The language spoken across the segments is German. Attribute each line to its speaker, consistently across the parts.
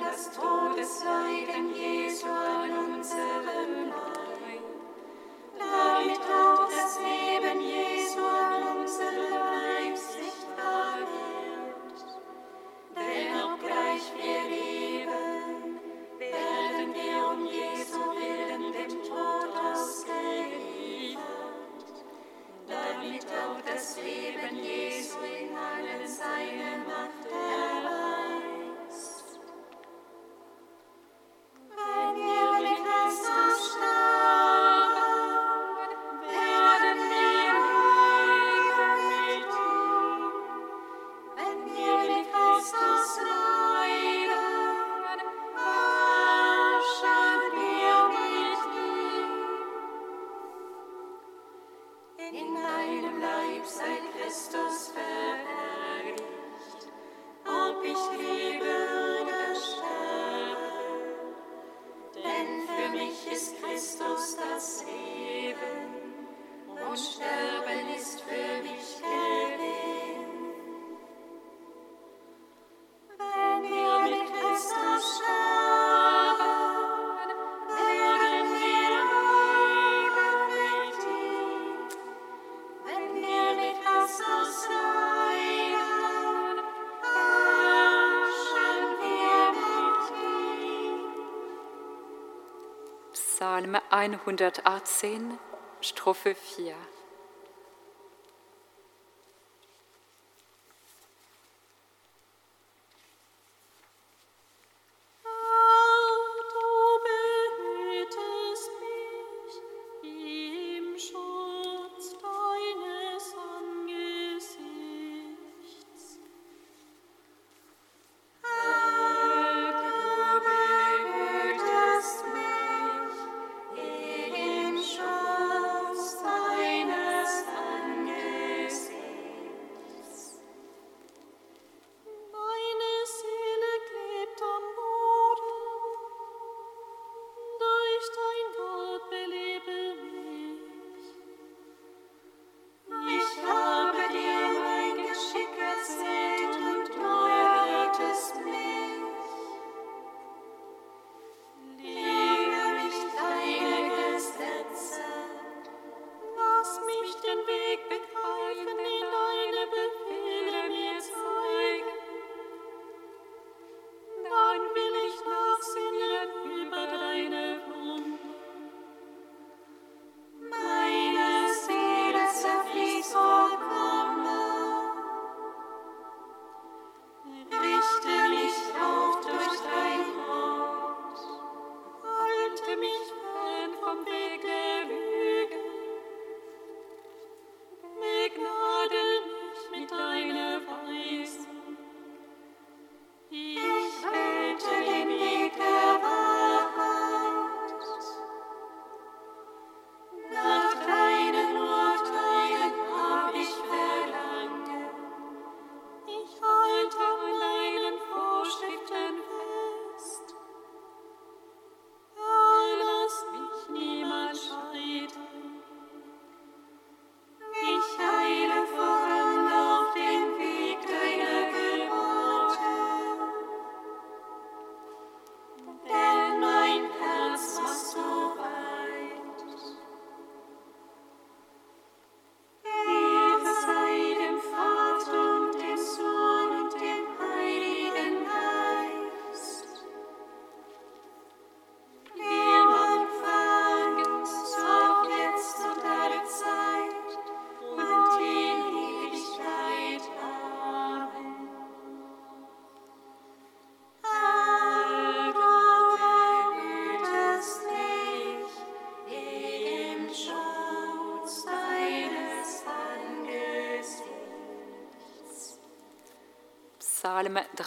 Speaker 1: das Todesleiden Jesu an unserem Psalm 118, Strophe 4.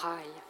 Speaker 1: Psalm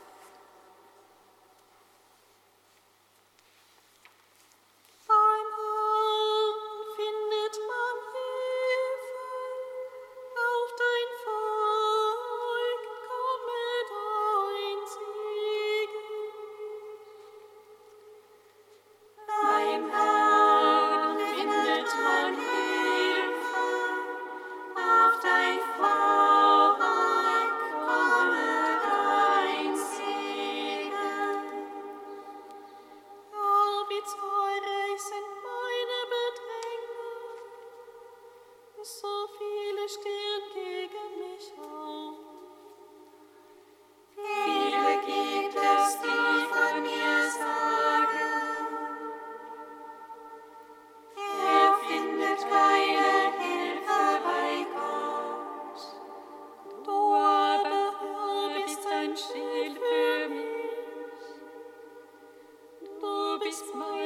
Speaker 1: Christmas.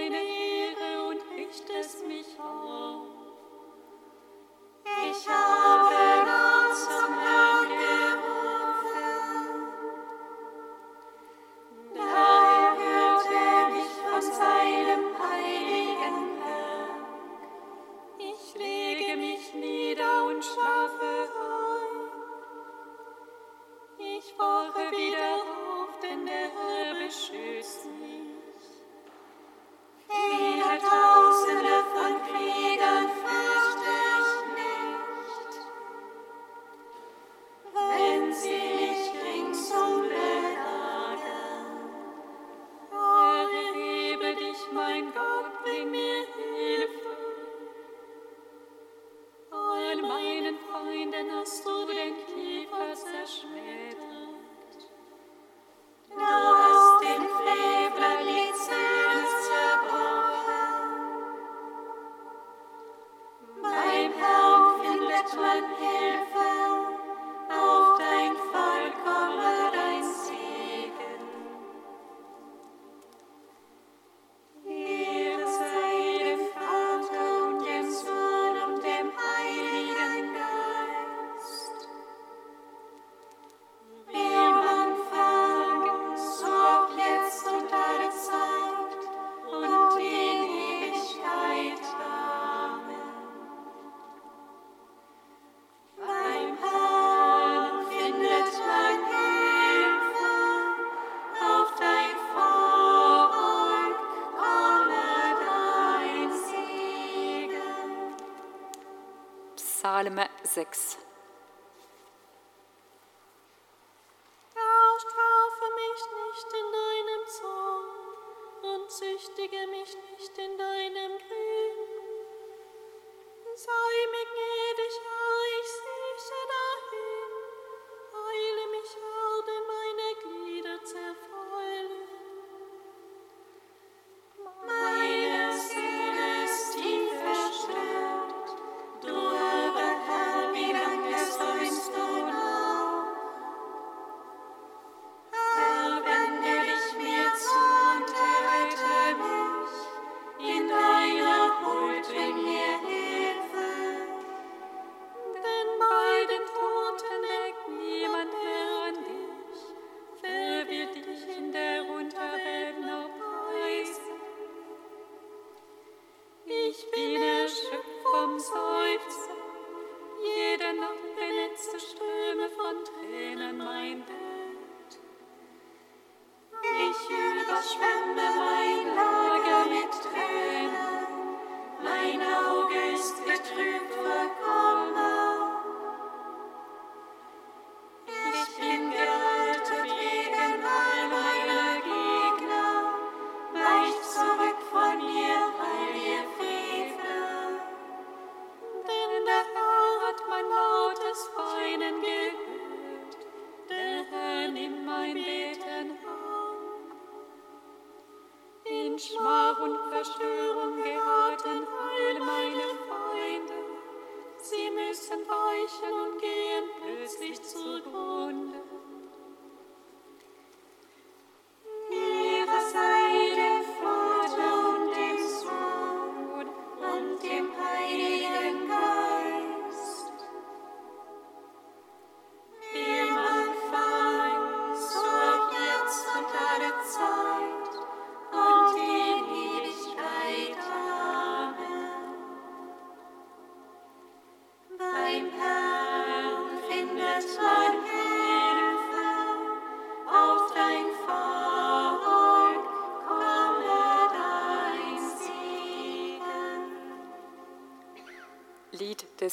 Speaker 2: Psalm 6.
Speaker 1: Erstrafe mich nicht in deinem Zorn und züchtige mich nicht in deinem Krieg. ich bin.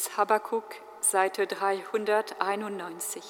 Speaker 1: ist
Speaker 2: Habakkuk, Seite 391.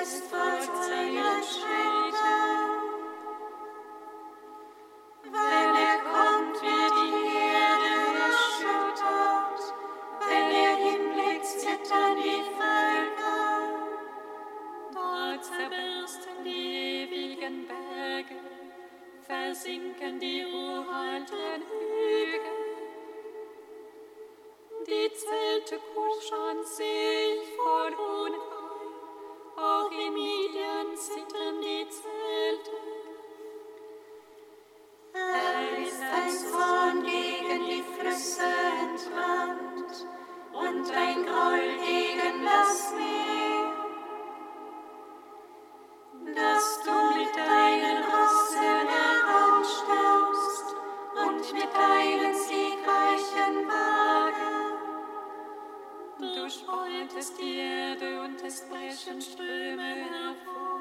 Speaker 1: jest Twoja spaltest die Erde und es brechen Ströme hervor.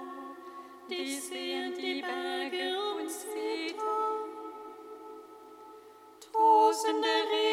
Speaker 1: Die sehen die Berge und Siedler. Tosende Regen.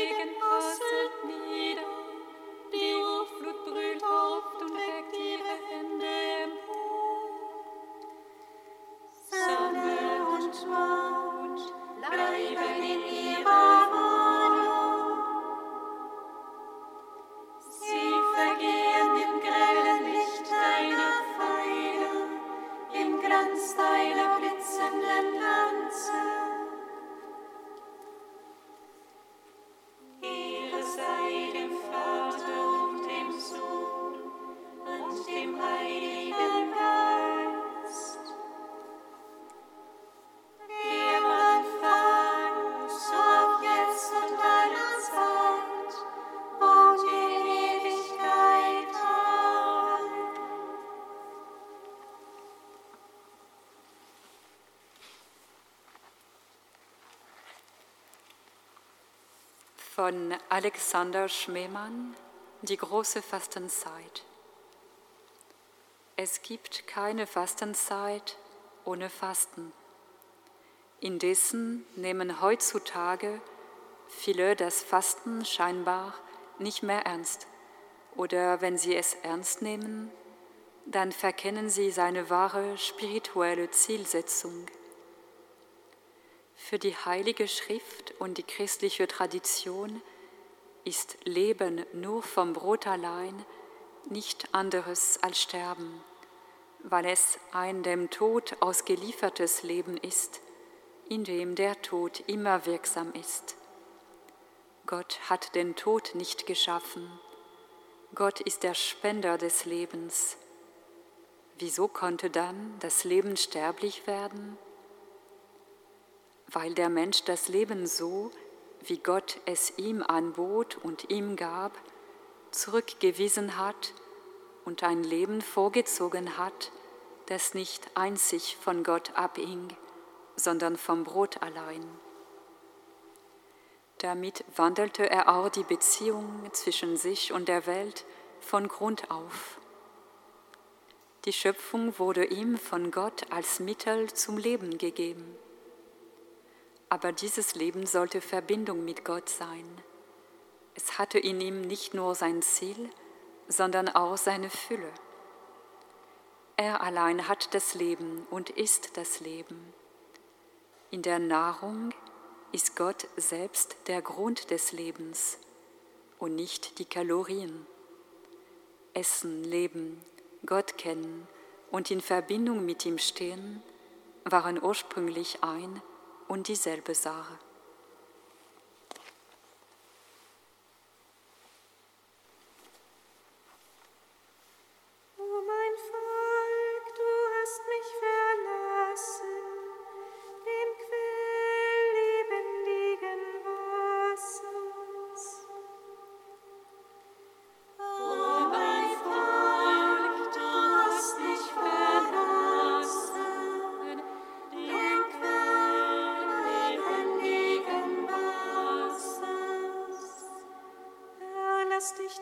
Speaker 2: Von Alexander Schmemann, Die große Fastenzeit. Es gibt keine Fastenzeit ohne Fasten. Indessen nehmen heutzutage viele das Fasten scheinbar nicht mehr ernst. Oder wenn sie es ernst nehmen, dann verkennen sie seine wahre spirituelle Zielsetzung. Für die Heilige Schrift und die christliche Tradition ist Leben nur vom Brot allein nicht anderes als Sterben, weil es ein dem Tod ausgeliefertes Leben ist, in dem der Tod immer wirksam ist. Gott hat den Tod nicht geschaffen. Gott ist der Spender des Lebens. Wieso konnte dann das Leben sterblich werden? Weil der Mensch das Leben so, wie Gott es ihm anbot und ihm gab, zurückgewiesen hat und ein Leben vorgezogen hat, das nicht einzig von Gott abhing, sondern vom Brot allein. Damit wandelte er auch die Beziehung zwischen sich und der Welt von Grund auf. Die Schöpfung wurde ihm von Gott als Mittel zum Leben gegeben. Aber dieses Leben sollte Verbindung mit Gott sein. Es hatte in ihm nicht nur sein Ziel, sondern auch seine Fülle. Er allein hat das Leben und ist das Leben. In der Nahrung ist Gott selbst der Grund des Lebens und nicht die Kalorien. Essen, Leben, Gott kennen und in Verbindung mit ihm stehen, waren ursprünglich ein und dieselbe Sache.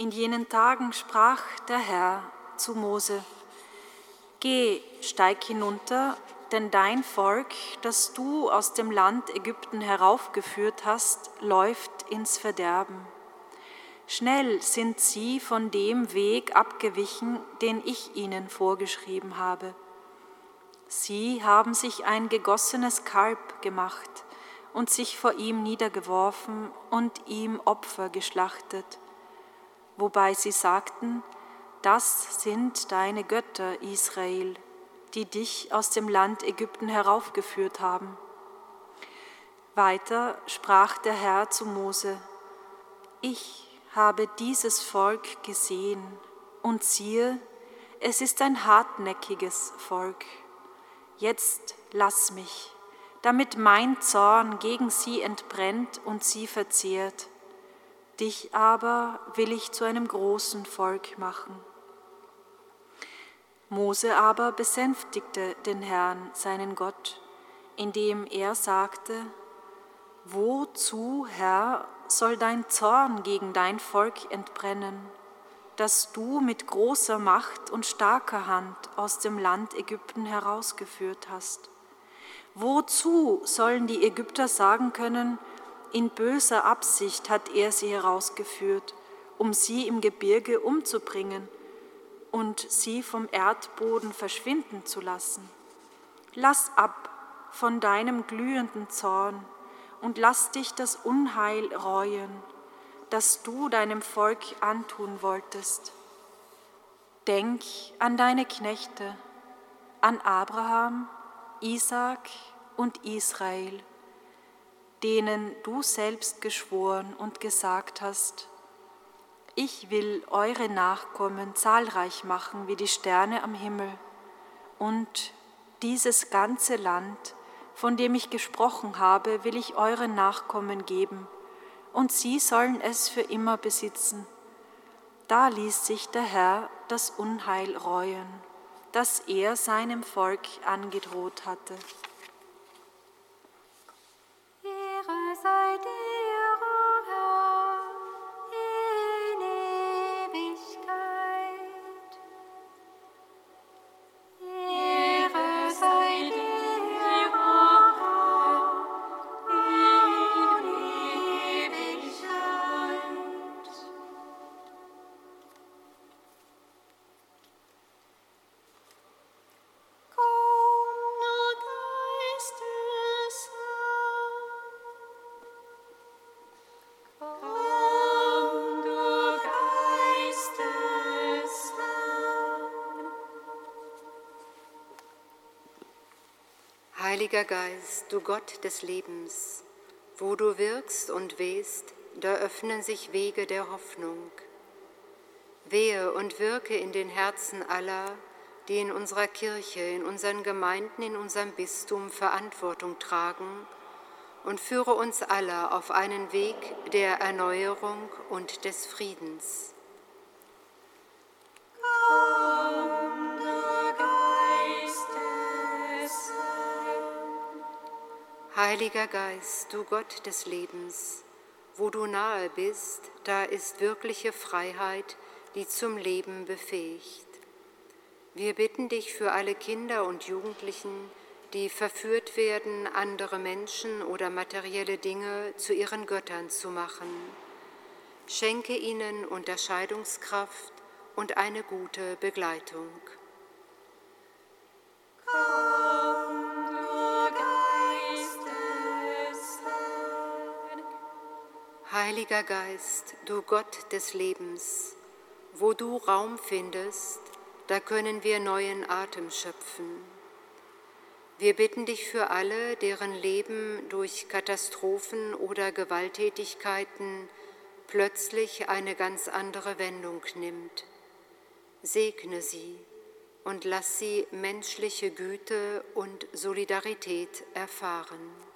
Speaker 3: In jenen Tagen sprach der Herr zu Mose, Geh, steig hinunter, denn dein Volk, das du aus dem Land Ägypten heraufgeführt hast, läuft ins Verderben. Schnell sind sie von dem Weg abgewichen, den ich ihnen vorgeschrieben habe. Sie haben sich ein gegossenes Kalb gemacht, und sich vor ihm niedergeworfen und ihm Opfer geschlachtet, wobei sie sagten, das sind deine Götter, Israel, die dich aus dem Land Ägypten heraufgeführt haben. Weiter sprach der Herr zu Mose, ich habe dieses Volk gesehen und siehe, es ist ein hartnäckiges Volk. Jetzt lass mich damit mein Zorn gegen sie entbrennt und sie verzehrt. Dich aber will ich zu einem großen Volk machen. Mose aber besänftigte den Herrn, seinen Gott, indem er sagte, Wozu, Herr, soll dein Zorn gegen dein Volk entbrennen, das du mit großer Macht und starker Hand aus dem Land Ägypten herausgeführt hast? Wozu sollen die Ägypter sagen können, in böser Absicht hat er sie herausgeführt, um sie im Gebirge umzubringen und sie vom Erdboden verschwinden zu lassen? Lass ab von deinem glühenden Zorn und lass dich das Unheil reuen, das du deinem Volk antun wolltest. Denk an deine Knechte, an Abraham, Isaak und Israel, denen du selbst geschworen und gesagt hast, Ich will eure Nachkommen zahlreich machen wie die Sterne am Himmel. Und dieses ganze Land, von dem ich gesprochen habe, will ich euren Nachkommen geben, und sie sollen es für immer besitzen. Da ließ sich der Herr das Unheil reuen, das er seinem Volk angedroht hatte.
Speaker 1: I did.
Speaker 4: Heiliger Geist, du Gott des Lebens, wo du wirkst und wehst, da öffnen sich Wege der Hoffnung. Wehe und wirke in den Herzen aller, die in unserer Kirche, in unseren Gemeinden, in unserem Bistum Verantwortung tragen und führe uns alle auf einen Weg der Erneuerung und des Friedens. Heiliger Geist, du Gott des Lebens, wo du nahe bist, da ist wirkliche Freiheit, die zum Leben befähigt. Wir bitten dich für alle Kinder und Jugendlichen, die verführt werden, andere Menschen oder materielle Dinge zu ihren Göttern zu machen. Schenke ihnen Unterscheidungskraft und eine gute Begleitung. Heiliger Geist, du Gott des Lebens, wo du Raum findest, da können wir neuen Atem schöpfen. Wir bitten dich für alle, deren Leben durch Katastrophen oder Gewalttätigkeiten plötzlich eine ganz andere Wendung nimmt. Segne sie und lass sie menschliche Güte und Solidarität erfahren.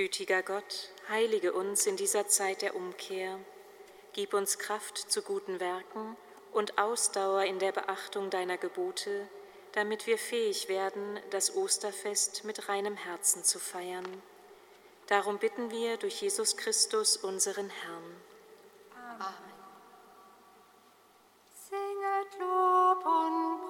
Speaker 5: Gütiger Gott, heilige uns in dieser Zeit der Umkehr. Gib uns Kraft zu guten Werken und Ausdauer in der Beachtung deiner Gebote, damit wir fähig werden, das Osterfest mit reinem Herzen zu feiern. Darum bitten wir durch Jesus Christus, unseren Herrn.
Speaker 1: Amen. Singet Lob und